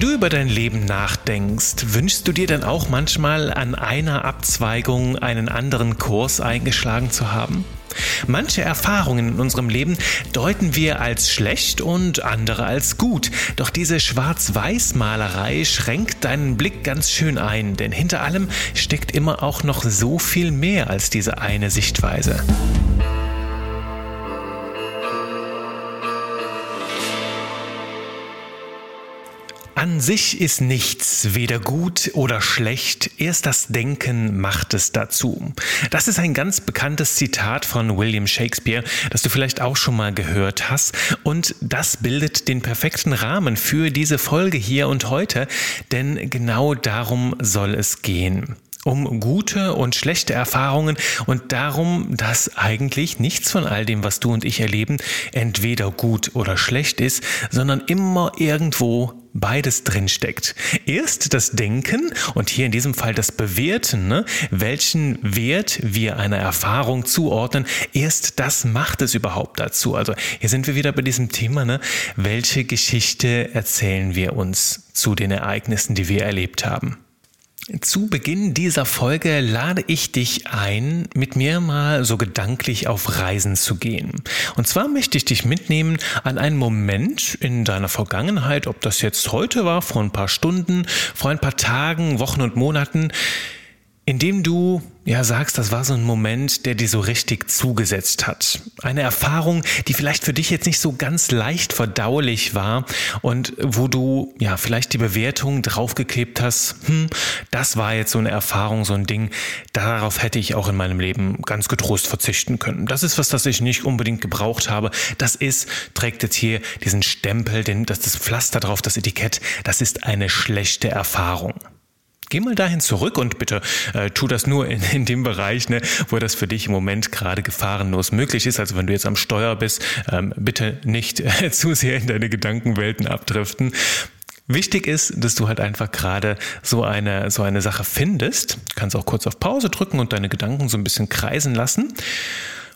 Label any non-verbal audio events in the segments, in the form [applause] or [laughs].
Wenn du über dein Leben nachdenkst, wünschst du dir dann auch manchmal an einer Abzweigung einen anderen Kurs eingeschlagen zu haben? Manche Erfahrungen in unserem Leben deuten wir als schlecht und andere als gut. Doch diese Schwarz-Weiß-Malerei schränkt deinen Blick ganz schön ein, denn hinter allem steckt immer auch noch so viel mehr als diese eine Sichtweise. An sich ist nichts weder gut oder schlecht, erst das Denken macht es dazu. Das ist ein ganz bekanntes Zitat von William Shakespeare, das du vielleicht auch schon mal gehört hast. Und das bildet den perfekten Rahmen für diese Folge hier und heute, denn genau darum soll es gehen um gute und schlechte Erfahrungen und darum, dass eigentlich nichts von all dem, was du und ich erleben, entweder gut oder schlecht ist, sondern immer irgendwo beides drinsteckt. Erst das Denken und hier in diesem Fall das Bewerten, ne? welchen Wert wir einer Erfahrung zuordnen, erst das macht es überhaupt dazu. Also hier sind wir wieder bei diesem Thema, ne? welche Geschichte erzählen wir uns zu den Ereignissen, die wir erlebt haben. Zu Beginn dieser Folge lade ich dich ein, mit mir mal so gedanklich auf Reisen zu gehen. Und zwar möchte ich dich mitnehmen an einen Moment in deiner Vergangenheit, ob das jetzt heute war, vor ein paar Stunden, vor ein paar Tagen, Wochen und Monaten, indem du ja sagst, das war so ein Moment, der dir so richtig zugesetzt hat. Eine Erfahrung, die vielleicht für dich jetzt nicht so ganz leicht verdaulich war und wo du ja vielleicht die Bewertung draufgeklebt hast, hm, das war jetzt so eine Erfahrung, so ein Ding, darauf hätte ich auch in meinem Leben ganz getrost verzichten können. Das ist was, das ich nicht unbedingt gebraucht habe. Das ist, trägt jetzt hier diesen Stempel, den, das, das Pflaster drauf, das Etikett, das ist eine schlechte Erfahrung. Geh mal dahin zurück und bitte äh, tu das nur in, in dem Bereich, ne, wo das für dich im Moment gerade gefahrenlos möglich ist. Also wenn du jetzt am Steuer bist, ähm, bitte nicht äh, [laughs] zu sehr in deine Gedankenwelten abdriften. Wichtig ist, dass du halt einfach gerade so eine, so eine Sache findest. Du kannst auch kurz auf Pause drücken und deine Gedanken so ein bisschen kreisen lassen.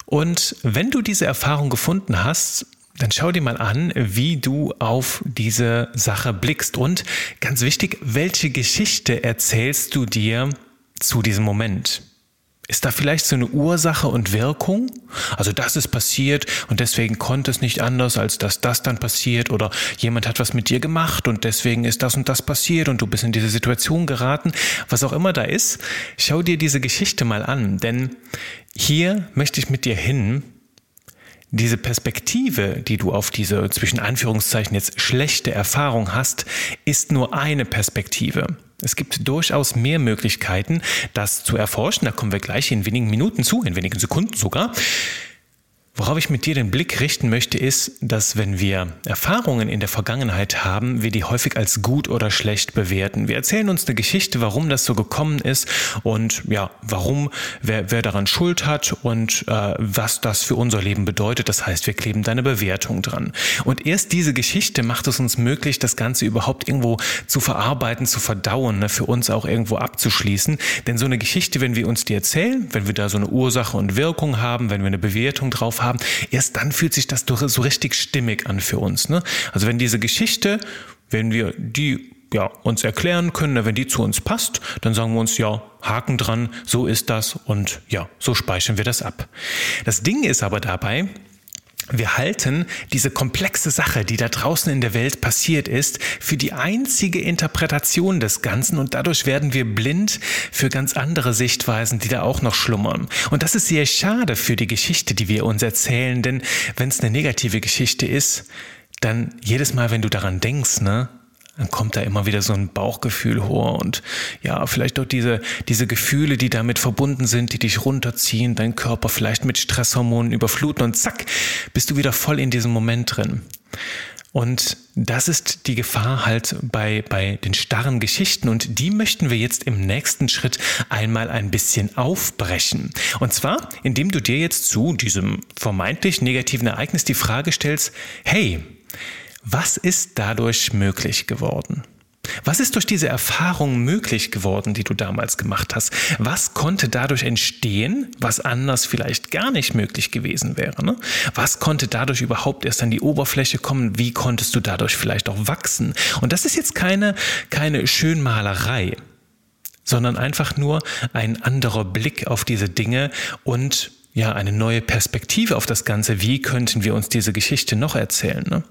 Und wenn du diese Erfahrung gefunden hast, dann schau dir mal an, wie du auf diese Sache blickst. Und ganz wichtig, welche Geschichte erzählst du dir zu diesem Moment? Ist da vielleicht so eine Ursache und Wirkung? Also das ist passiert und deswegen konnte es nicht anders, als dass das dann passiert oder jemand hat was mit dir gemacht und deswegen ist das und das passiert und du bist in diese Situation geraten. Was auch immer da ist, schau dir diese Geschichte mal an, denn hier möchte ich mit dir hin, diese Perspektive, die du auf diese zwischen Anführungszeichen jetzt schlechte Erfahrung hast, ist nur eine Perspektive. Es gibt durchaus mehr Möglichkeiten, das zu erforschen. Da kommen wir gleich in wenigen Minuten zu, in wenigen Sekunden sogar. Worauf ich mit dir den Blick richten möchte, ist, dass wenn wir Erfahrungen in der Vergangenheit haben, wir die häufig als gut oder schlecht bewerten. Wir erzählen uns eine Geschichte, warum das so gekommen ist und ja, warum, wer, wer daran Schuld hat und äh, was das für unser Leben bedeutet. Das heißt, wir kleben da eine Bewertung dran. Und erst diese Geschichte macht es uns möglich, das Ganze überhaupt irgendwo zu verarbeiten, zu verdauen, ne, für uns auch irgendwo abzuschließen. Denn so eine Geschichte, wenn wir uns die erzählen, wenn wir da so eine Ursache und Wirkung haben, wenn wir eine Bewertung drauf haben, haben, erst dann fühlt sich das so richtig stimmig an für uns. Ne? Also wenn diese Geschichte, wenn wir die ja, uns erklären können, wenn die zu uns passt, dann sagen wir uns, ja, Haken dran, so ist das und ja, so speichern wir das ab. Das Ding ist aber dabei, wir halten diese komplexe Sache, die da draußen in der Welt passiert ist, für die einzige Interpretation des Ganzen und dadurch werden wir blind für ganz andere Sichtweisen, die da auch noch schlummern. Und das ist sehr schade für die Geschichte, die wir uns erzählen, denn wenn es eine negative Geschichte ist, dann jedes Mal, wenn du daran denkst, ne, dann kommt da immer wieder so ein Bauchgefühl hoch und ja, vielleicht auch diese, diese Gefühle, die damit verbunden sind, die dich runterziehen, dein Körper vielleicht mit Stresshormonen überfluten und zack, bist du wieder voll in diesem Moment drin. Und das ist die Gefahr halt bei, bei den starren Geschichten und die möchten wir jetzt im nächsten Schritt einmal ein bisschen aufbrechen. Und zwar, indem du dir jetzt zu diesem vermeintlich negativen Ereignis die Frage stellst, hey, was ist dadurch möglich geworden? Was ist durch diese Erfahrung möglich geworden, die du damals gemacht hast? Was konnte dadurch entstehen, was anders vielleicht gar nicht möglich gewesen wäre? Ne? Was konnte dadurch überhaupt erst an die Oberfläche kommen? Wie konntest du dadurch vielleicht auch wachsen? Und das ist jetzt keine, keine Schönmalerei, sondern einfach nur ein anderer Blick auf diese Dinge und ja, eine neue Perspektive auf das Ganze. Wie könnten wir uns diese Geschichte noch erzählen? Ne?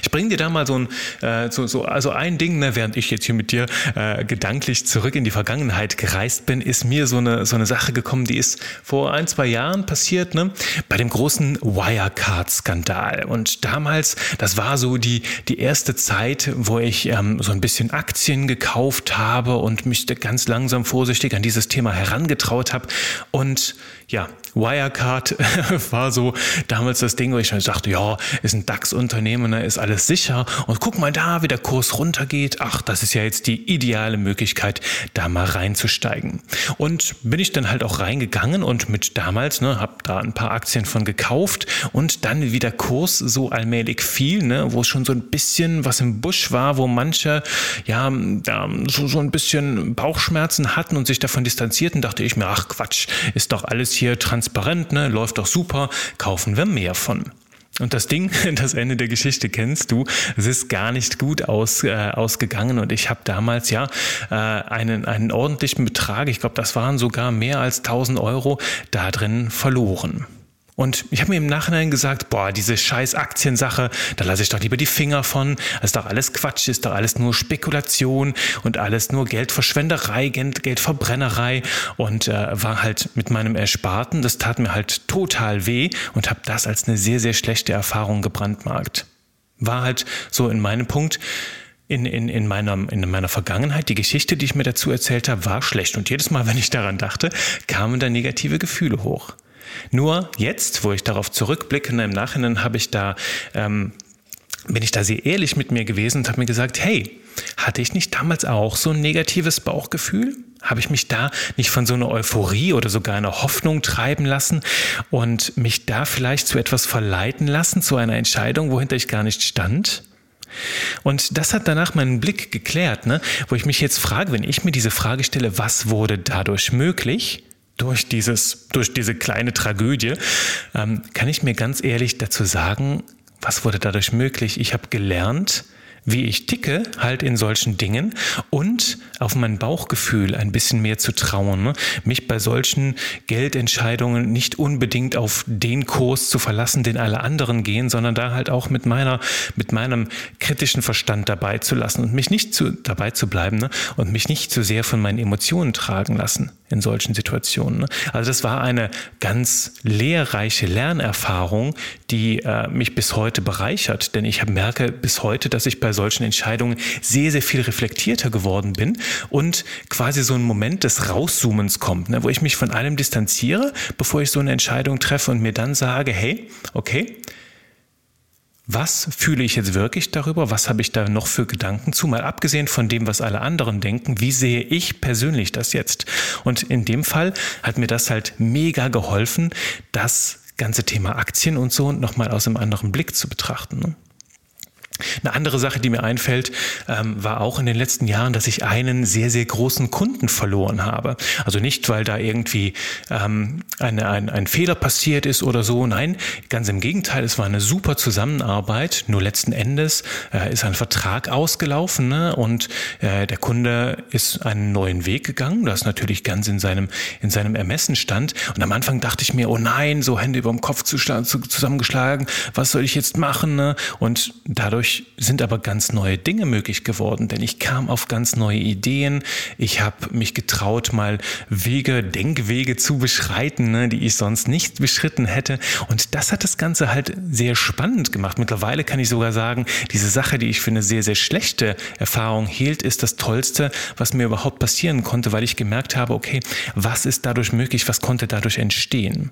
Ich bringe dir da mal so ein, äh, so, so, also ein Ding, ne, während ich jetzt hier mit dir äh, gedanklich zurück in die Vergangenheit gereist bin, ist mir so eine, so eine Sache gekommen, die ist vor ein, zwei Jahren passiert, ne, bei dem großen Wirecard-Skandal. Und damals, das war so die, die erste Zeit, wo ich ähm, so ein bisschen Aktien gekauft habe und mich ganz langsam vorsichtig an dieses Thema herangetraut habe. Und ja, Wirecard [laughs] war so damals das Ding, wo ich sagte, ja, ist ein DAX-Unternehmen, da ist alles sicher. Und guck mal da, wie der Kurs runtergeht. Ach, das ist ja jetzt die ideale Möglichkeit, da mal reinzusteigen. Und bin ich dann halt auch reingegangen und mit damals, ne, habe da ein paar Aktien von gekauft und dann wie der Kurs so allmählich fiel, ne, wo es schon so ein bisschen was im Busch war, wo manche ja so, so ein bisschen Bauchschmerzen hatten und sich davon distanzierten, dachte ich mir, ach Quatsch, ist doch alles hier transparent, ne, läuft doch super, kaufen wir mehr von. Und das Ding, [laughs] das Ende der Geschichte kennst du, es ist gar nicht gut aus, äh, ausgegangen und ich habe damals ja äh, einen, einen ordentlichen Betrag, ich glaube, das waren sogar mehr als 1000 Euro, da drin verloren. Und ich habe mir im Nachhinein gesagt, boah, diese scheiß Aktiensache, da lasse ich doch lieber die Finger von. Das ist doch alles Quatsch, ist doch alles nur Spekulation und alles nur Geldverschwenderei, Geldverbrennerei. Und äh, war halt mit meinem Ersparten, das tat mir halt total weh und habe das als eine sehr, sehr schlechte Erfahrung gebrandmarkt. War halt so in meinem Punkt, in, in, in, meiner, in meiner Vergangenheit, die Geschichte, die ich mir dazu erzählt habe, war schlecht. Und jedes Mal, wenn ich daran dachte, kamen da negative Gefühle hoch. Nur jetzt, wo ich darauf zurückblicke, im Nachhinein habe ich da, ähm, bin ich da sehr ehrlich mit mir gewesen und habe mir gesagt, hey, hatte ich nicht damals auch so ein negatives Bauchgefühl? Habe ich mich da nicht von so einer Euphorie oder sogar einer Hoffnung treiben lassen und mich da vielleicht zu etwas verleiten lassen, zu einer Entscheidung, wohinter ich gar nicht stand? Und das hat danach meinen Blick geklärt, ne? wo ich mich jetzt frage, wenn ich mir diese Frage stelle, was wurde dadurch möglich? Durch, dieses, durch diese kleine Tragödie, ähm, kann ich mir ganz ehrlich dazu sagen, was wurde dadurch möglich? Ich habe gelernt, wie ich ticke, halt in solchen Dingen und auf mein Bauchgefühl ein bisschen mehr zu trauen. Ne? Mich bei solchen Geldentscheidungen nicht unbedingt auf den Kurs zu verlassen, den alle anderen gehen, sondern da halt auch mit meiner, mit meinem kritischen Verstand dabei zu lassen und mich nicht zu, dabei zu bleiben ne? und mich nicht zu sehr von meinen Emotionen tragen lassen in solchen Situationen. Ne? Also das war eine ganz lehrreiche Lernerfahrung, die äh, mich bis heute bereichert, denn ich merke bis heute, dass ich bei solchen Entscheidungen sehr, sehr viel reflektierter geworden bin und quasi so ein Moment des Rauszoomens kommt, ne, wo ich mich von allem distanziere, bevor ich so eine Entscheidung treffe und mir dann sage, hey, okay, was fühle ich jetzt wirklich darüber? Was habe ich da noch für Gedanken zu? Mal abgesehen von dem, was alle anderen denken, wie sehe ich persönlich das jetzt? Und in dem Fall hat mir das halt mega geholfen, das ganze Thema Aktien und so nochmal aus einem anderen Blick zu betrachten. Ne? Eine andere Sache, die mir einfällt, ähm, war auch in den letzten Jahren, dass ich einen sehr, sehr großen Kunden verloren habe. Also nicht, weil da irgendwie ähm, eine, ein, ein Fehler passiert ist oder so. Nein, ganz im Gegenteil, es war eine super Zusammenarbeit. Nur letzten Endes äh, ist ein Vertrag ausgelaufen ne? und äh, der Kunde ist einen neuen Weg gegangen, das natürlich ganz in seinem, in seinem Ermessen stand. Und am Anfang dachte ich mir, oh nein, so Hände über dem Kopf zusammengeschlagen, was soll ich jetzt machen? Ne? Und dadurch sind aber ganz neue Dinge möglich geworden, denn ich kam auf ganz neue Ideen. Ich habe mich getraut, mal Wege, Denkwege zu beschreiten, ne, die ich sonst nicht beschritten hätte. Und das hat das Ganze halt sehr spannend gemacht. Mittlerweile kann ich sogar sagen, diese Sache, die ich für eine sehr, sehr schlechte Erfahrung hielt, ist das Tollste, was mir überhaupt passieren konnte, weil ich gemerkt habe, okay, was ist dadurch möglich, was konnte dadurch entstehen?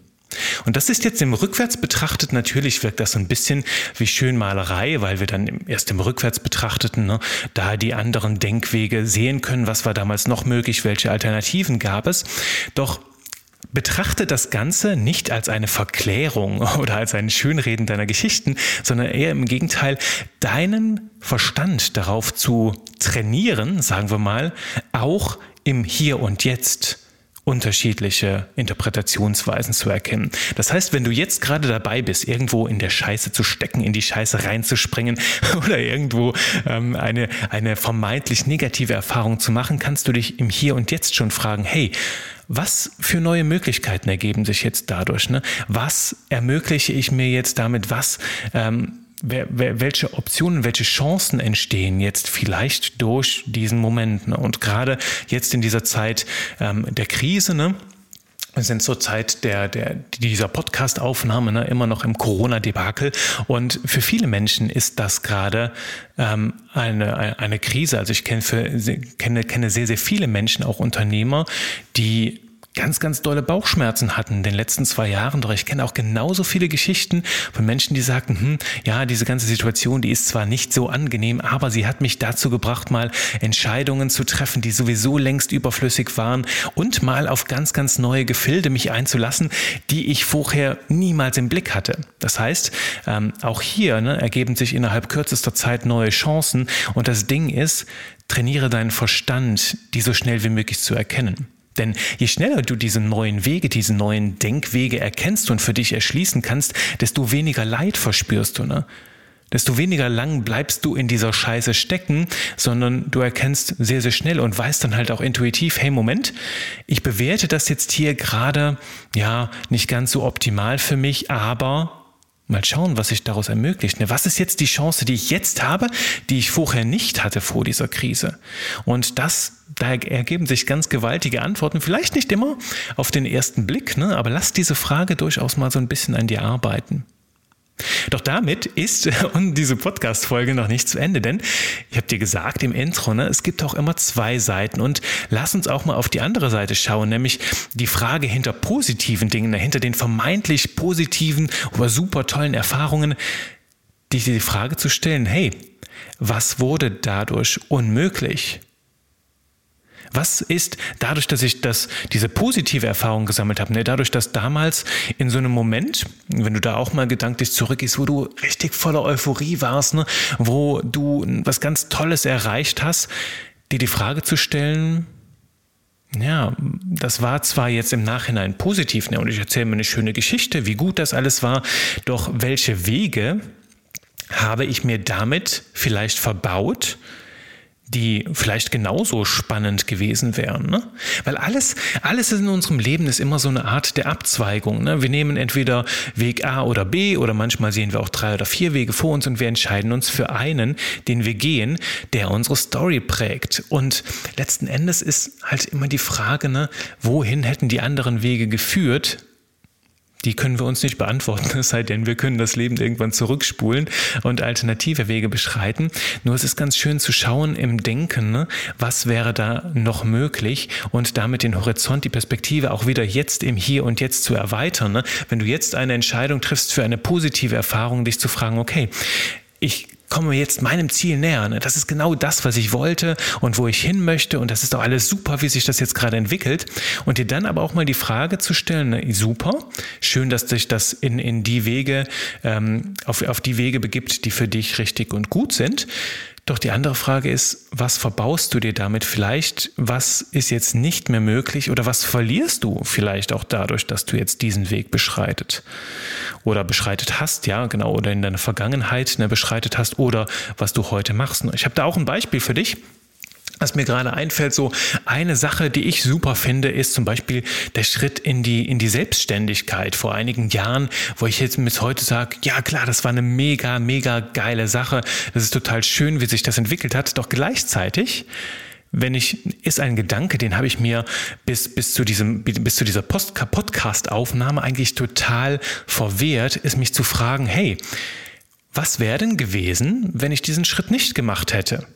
Und das ist jetzt im Rückwärts betrachtet, natürlich wirkt das so ein bisschen wie Schönmalerei, weil wir dann erst im Rückwärts betrachteten, ne, da die anderen Denkwege sehen können, was war damals noch möglich, welche Alternativen gab es. Doch Betrachte das Ganze nicht als eine Verklärung [laughs] oder als ein Schönreden deiner Geschichten, sondern eher im Gegenteil, deinen Verstand darauf zu trainieren, sagen wir mal, auch im Hier und Jetzt unterschiedliche Interpretationsweisen zu erkennen. Das heißt, wenn du jetzt gerade dabei bist, irgendwo in der Scheiße zu stecken, in die Scheiße reinzuspringen [laughs] oder irgendwo ähm, eine, eine vermeintlich negative Erfahrung zu machen, kannst du dich im Hier und Jetzt schon fragen, hey, was für neue Möglichkeiten ergeben sich jetzt dadurch? Ne? Was ermögliche ich mir jetzt damit? Was ähm, welche Optionen, welche Chancen entstehen jetzt vielleicht durch diesen Moment. Ne? Und gerade jetzt in dieser Zeit ähm, der Krise, ne? Wir sind zur Zeit der, der, dieser Podcast-Aufnahme ne, immer noch im Corona-Debakel. Und für viele Menschen ist das gerade ähm, eine, eine Krise. Also ich kenne, für, kenne, kenne sehr, sehr viele Menschen, auch Unternehmer, die ganz, ganz dolle Bauchschmerzen hatten in den letzten zwei Jahren. Doch ich kenne auch genauso viele Geschichten von Menschen, die sagten, hm, ja, diese ganze Situation, die ist zwar nicht so angenehm, aber sie hat mich dazu gebracht, mal Entscheidungen zu treffen, die sowieso längst überflüssig waren und mal auf ganz, ganz neue Gefilde mich einzulassen, die ich vorher niemals im Blick hatte. Das heißt, ähm, auch hier ne, ergeben sich innerhalb kürzester Zeit neue Chancen und das Ding ist, trainiere deinen Verstand, die so schnell wie möglich zu erkennen. Denn je schneller du diese neuen Wege, diese neuen Denkwege erkennst und für dich erschließen kannst, desto weniger Leid verspürst du. Ne? Desto weniger lang bleibst du in dieser Scheiße stecken, sondern du erkennst sehr, sehr schnell und weißt dann halt auch intuitiv, hey Moment, ich bewerte das jetzt hier gerade, ja, nicht ganz so optimal für mich, aber Mal schauen, was sich daraus ermöglicht. Ne? Was ist jetzt die Chance, die ich jetzt habe, die ich vorher nicht hatte vor dieser Krise? Und das, da ergeben sich ganz gewaltige Antworten. Vielleicht nicht immer auf den ersten Blick, ne? aber lass diese Frage durchaus mal so ein bisschen an dir arbeiten. Doch damit ist [laughs] diese Podcast-Folge noch nicht zu Ende, denn ich habe dir gesagt im Intro, ne, es gibt auch immer zwei Seiten und lass uns auch mal auf die andere Seite schauen, nämlich die Frage hinter positiven Dingen, hinter den vermeintlich positiven oder super tollen Erfahrungen, die die Frage zu stellen, hey, was wurde dadurch unmöglich? Was ist dadurch, dass ich das, diese positive Erfahrung gesammelt habe, ne, dadurch, dass damals in so einem Moment, wenn du da auch mal gedanklich zurückgehst, wo du richtig voller Euphorie warst, ne, wo du was ganz Tolles erreicht hast, dir die Frage zu stellen, ja, das war zwar jetzt im Nachhinein positiv, ne, und ich erzähle mir eine schöne Geschichte, wie gut das alles war, doch welche Wege habe ich mir damit vielleicht verbaut, die vielleicht genauso spannend gewesen wären. Ne? Weil alles, alles in unserem Leben ist immer so eine Art der Abzweigung. Ne? Wir nehmen entweder Weg A oder B oder manchmal sehen wir auch drei oder vier Wege vor uns und wir entscheiden uns für einen, den wir gehen, der unsere Story prägt. Und letzten Endes ist halt immer die Frage, ne, wohin hätten die anderen Wege geführt, die können wir uns nicht beantworten, [laughs] es sei denn, wir können das Leben irgendwann zurückspulen und alternative Wege beschreiten. Nur es ist ganz schön zu schauen im Denken, ne? was wäre da noch möglich und damit den Horizont, die Perspektive auch wieder jetzt im Hier und Jetzt zu erweitern. Ne? Wenn du jetzt eine Entscheidung triffst für eine positive Erfahrung, dich zu fragen, okay, ich komme jetzt meinem Ziel näher. Ne? Das ist genau das, was ich wollte und wo ich hin möchte. Und das ist doch alles super, wie sich das jetzt gerade entwickelt. Und dir dann aber auch mal die Frage zu stellen, ne, super, schön, dass sich das in, in die Wege, ähm, auf, auf die Wege begibt, die für dich richtig und gut sind. Doch die andere Frage ist, was verbaust du dir damit vielleicht? Was ist jetzt nicht mehr möglich oder was verlierst du vielleicht auch dadurch, dass du jetzt diesen Weg beschreitet oder beschreitet hast, ja, genau, oder in deiner Vergangenheit ne, beschreitet hast oder was du heute machst. Ich habe da auch ein Beispiel für dich. Was mir gerade einfällt, so eine Sache, die ich super finde, ist zum Beispiel der Schritt in die, in die Selbstständigkeit vor einigen Jahren, wo ich jetzt bis heute sage, ja klar, das war eine mega, mega geile Sache. Das ist total schön, wie sich das entwickelt hat. Doch gleichzeitig, wenn ich, ist ein Gedanke, den habe ich mir bis, bis zu diesem, bis zu dieser Podcast-Aufnahme eigentlich total verwehrt, ist mich zu fragen, hey, was wäre denn gewesen, wenn ich diesen Schritt nicht gemacht hätte?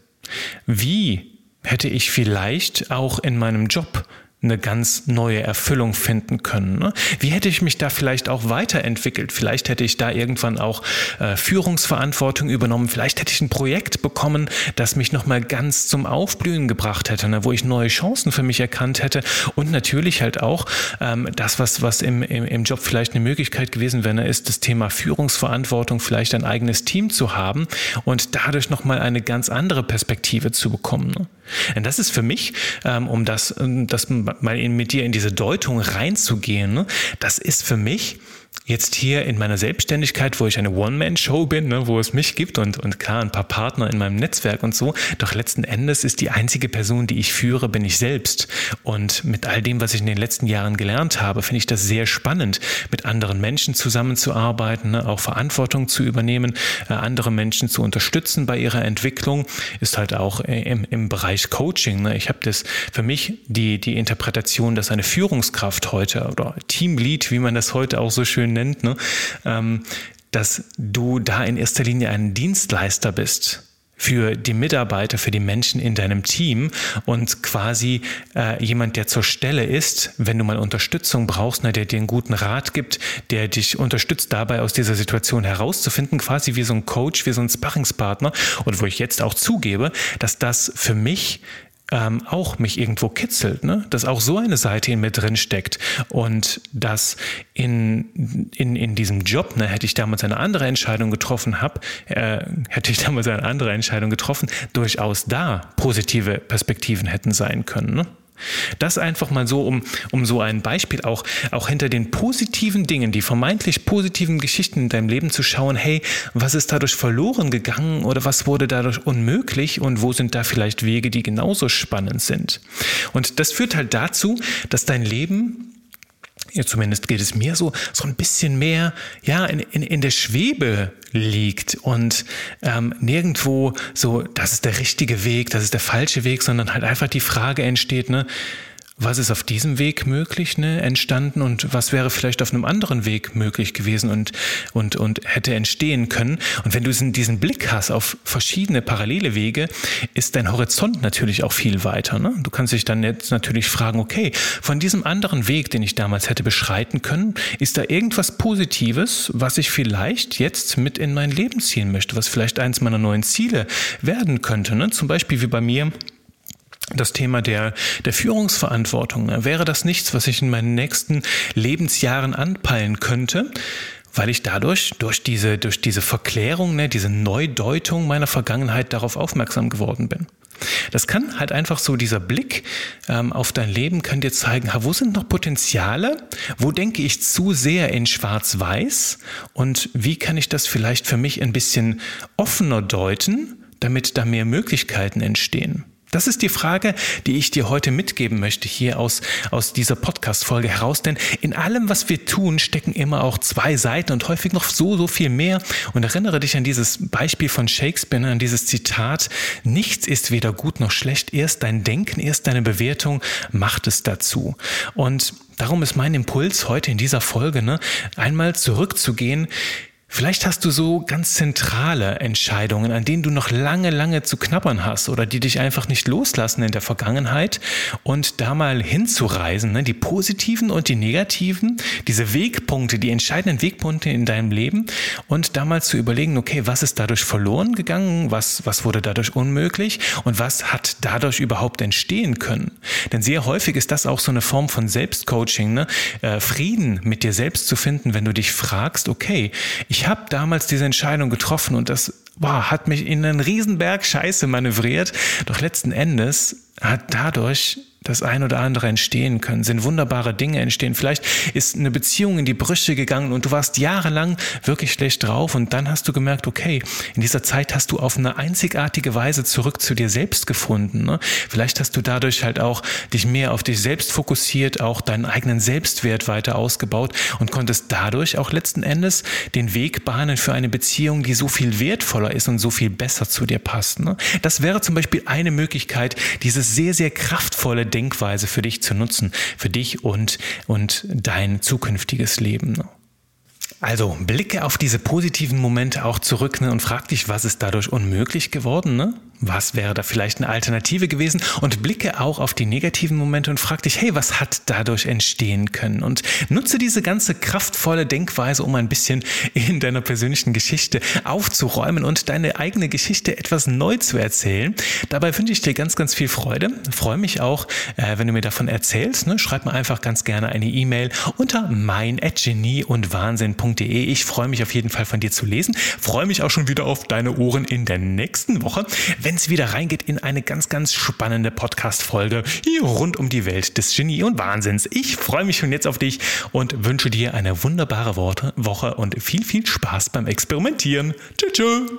Wie hätte ich vielleicht auch in meinem Job eine ganz neue Erfüllung finden können. Ne? Wie hätte ich mich da vielleicht auch weiterentwickelt? Vielleicht hätte ich da irgendwann auch äh, Führungsverantwortung übernommen. Vielleicht hätte ich ein Projekt bekommen, das mich nochmal ganz zum Aufblühen gebracht hätte, ne? wo ich neue Chancen für mich erkannt hätte und natürlich halt auch ähm, das, was, was im, im, im Job vielleicht eine Möglichkeit gewesen wäre, ne, ist das Thema Führungsverantwortung, vielleicht ein eigenes Team zu haben und dadurch nochmal eine ganz andere Perspektive zu bekommen. Und das ist für mich, ähm, um das, ähm, das mal mit dir in diese Deutung reinzugehen, ne, das ist für mich jetzt hier in meiner Selbstständigkeit, wo ich eine One-Man-Show bin, ne, wo es mich gibt und, und klar ein paar Partner in meinem Netzwerk und so, doch letzten Endes ist die einzige Person, die ich führe, bin ich selbst. Und mit all dem, was ich in den letzten Jahren gelernt habe, finde ich das sehr spannend, mit anderen Menschen zusammenzuarbeiten, ne, auch Verantwortung zu übernehmen, äh, andere Menschen zu unterstützen bei ihrer Entwicklung, ist halt auch äh, im, im Bereich Coaching. Ne. Ich habe das für mich die, die Interpretation, dass eine Führungskraft heute oder Teamlead, wie man das heute auch so schön nennt, ne? ähm, dass du da in erster Linie ein Dienstleister bist für die Mitarbeiter, für die Menschen in deinem Team und quasi äh, jemand, der zur Stelle ist, wenn du mal Unterstützung brauchst, ne, der dir einen guten Rat gibt, der dich unterstützt dabei aus dieser Situation herauszufinden, quasi wie so ein Coach, wie so ein Sparringspartner und wo ich jetzt auch zugebe, dass das für mich ähm, auch mich irgendwo kitzelt, ne? dass auch so eine Seite in mir drin steckt und dass in, in, in diesem Job, ne, hätte ich damals eine andere Entscheidung getroffen, hab, äh, hätte ich damals eine andere Entscheidung getroffen, durchaus da positive Perspektiven hätten sein können. Ne? Das einfach mal so, um, um so ein Beispiel auch, auch hinter den positiven Dingen, die vermeintlich positiven Geschichten in deinem Leben zu schauen, hey, was ist dadurch verloren gegangen oder was wurde dadurch unmöglich und wo sind da vielleicht Wege, die genauso spannend sind. Und das führt halt dazu, dass dein Leben ja, zumindest geht es mir so, so ein bisschen mehr ja, in, in, in der Schwebe liegt und ähm, nirgendwo so, das ist der richtige Weg, das ist der falsche Weg, sondern halt einfach die Frage entsteht, ne, was ist auf diesem Weg möglich ne, entstanden und was wäre vielleicht auf einem anderen Weg möglich gewesen und, und, und hätte entstehen können. Und wenn du diesen Blick hast auf verschiedene parallele Wege, ist dein Horizont natürlich auch viel weiter. Ne? Du kannst dich dann jetzt natürlich fragen, okay, von diesem anderen Weg, den ich damals hätte beschreiten können, ist da irgendwas Positives, was ich vielleicht jetzt mit in mein Leben ziehen möchte, was vielleicht eins meiner neuen Ziele werden könnte. Ne? Zum Beispiel wie bei mir das Thema der, der Führungsverantwortung. Wäre das nichts, was ich in meinen nächsten Lebensjahren anpeilen könnte? weil ich dadurch, durch diese, durch diese Verklärung, ne, diese Neudeutung meiner Vergangenheit darauf aufmerksam geworden bin. Das kann halt einfach so dieser Blick ähm, auf dein Leben kann dir zeigen, wo sind noch Potenziale? Wo denke ich zu sehr in Schwarz-Weiß? Und wie kann ich das vielleicht für mich ein bisschen offener deuten, damit da mehr Möglichkeiten entstehen? Das ist die Frage, die ich dir heute mitgeben möchte hier aus, aus dieser Podcast-Folge heraus. Denn in allem, was wir tun, stecken immer auch zwei Seiten und häufig noch so, so viel mehr. Und erinnere dich an dieses Beispiel von Shakespeare, an dieses Zitat. Nichts ist weder gut noch schlecht. Erst dein Denken, erst deine Bewertung macht es dazu. Und darum ist mein Impuls heute in dieser Folge, ne, einmal zurückzugehen Vielleicht hast du so ganz zentrale Entscheidungen, an denen du noch lange, lange zu knabbern hast oder die dich einfach nicht loslassen in der Vergangenheit und da mal hinzureisen, ne? die positiven und die negativen, diese Wegpunkte, die entscheidenden Wegpunkte in deinem Leben und da mal zu überlegen, okay, was ist dadurch verloren gegangen, was, was wurde dadurch unmöglich und was hat dadurch überhaupt entstehen können. Denn sehr häufig ist das auch so eine Form von Selbstcoaching, ne? Äh, Frieden mit dir selbst zu finden, wenn du dich fragst, okay, ich ich habe damals diese Entscheidung getroffen und das boah, hat mich in einen Riesenberg Scheiße manövriert. Doch letzten Endes hat dadurch das ein oder andere entstehen können, sind wunderbare Dinge entstehen. Vielleicht ist eine Beziehung in die Brüche gegangen und du warst jahrelang wirklich schlecht drauf und dann hast du gemerkt, okay, in dieser Zeit hast du auf eine einzigartige Weise zurück zu dir selbst gefunden. Ne? Vielleicht hast du dadurch halt auch dich mehr auf dich selbst fokussiert, auch deinen eigenen Selbstwert weiter ausgebaut und konntest dadurch auch letzten Endes den Weg bahnen für eine Beziehung, die so viel wertvoller ist und so viel besser zu dir passt. Ne? Das wäre zum Beispiel eine Möglichkeit, dieses sehr, sehr kraftvolle Denkweise für dich zu nutzen, für dich und, und dein zukünftiges Leben. Also blicke auf diese positiven Momente auch zurück ne, und frag dich, was ist dadurch unmöglich geworden? Ne? Was wäre da vielleicht eine Alternative gewesen und blicke auch auf die negativen Momente und frag dich, hey, was hat dadurch entstehen können? Und nutze diese ganze kraftvolle Denkweise, um ein bisschen in deiner persönlichen Geschichte aufzuräumen und deine eigene Geschichte etwas neu zu erzählen. Dabei wünsche ich dir ganz, ganz viel Freude. Freue mich auch, äh, wenn du mir davon erzählst. Ne? Schreib mir einfach ganz gerne eine E-Mail unter mein@genie und wahnsinn.de. Ich freue mich auf jeden Fall von dir zu lesen. Freue mich auch schon wieder auf deine Ohren in der nächsten Woche, wenn es wieder reingeht in eine ganz, ganz spannende Podcast-Folge hier rund um die Welt des Genie und Wahnsinns. Ich freue mich schon jetzt auf dich und wünsche dir eine wunderbare Woche und viel, viel Spaß beim Experimentieren. Tschüss. tschüss.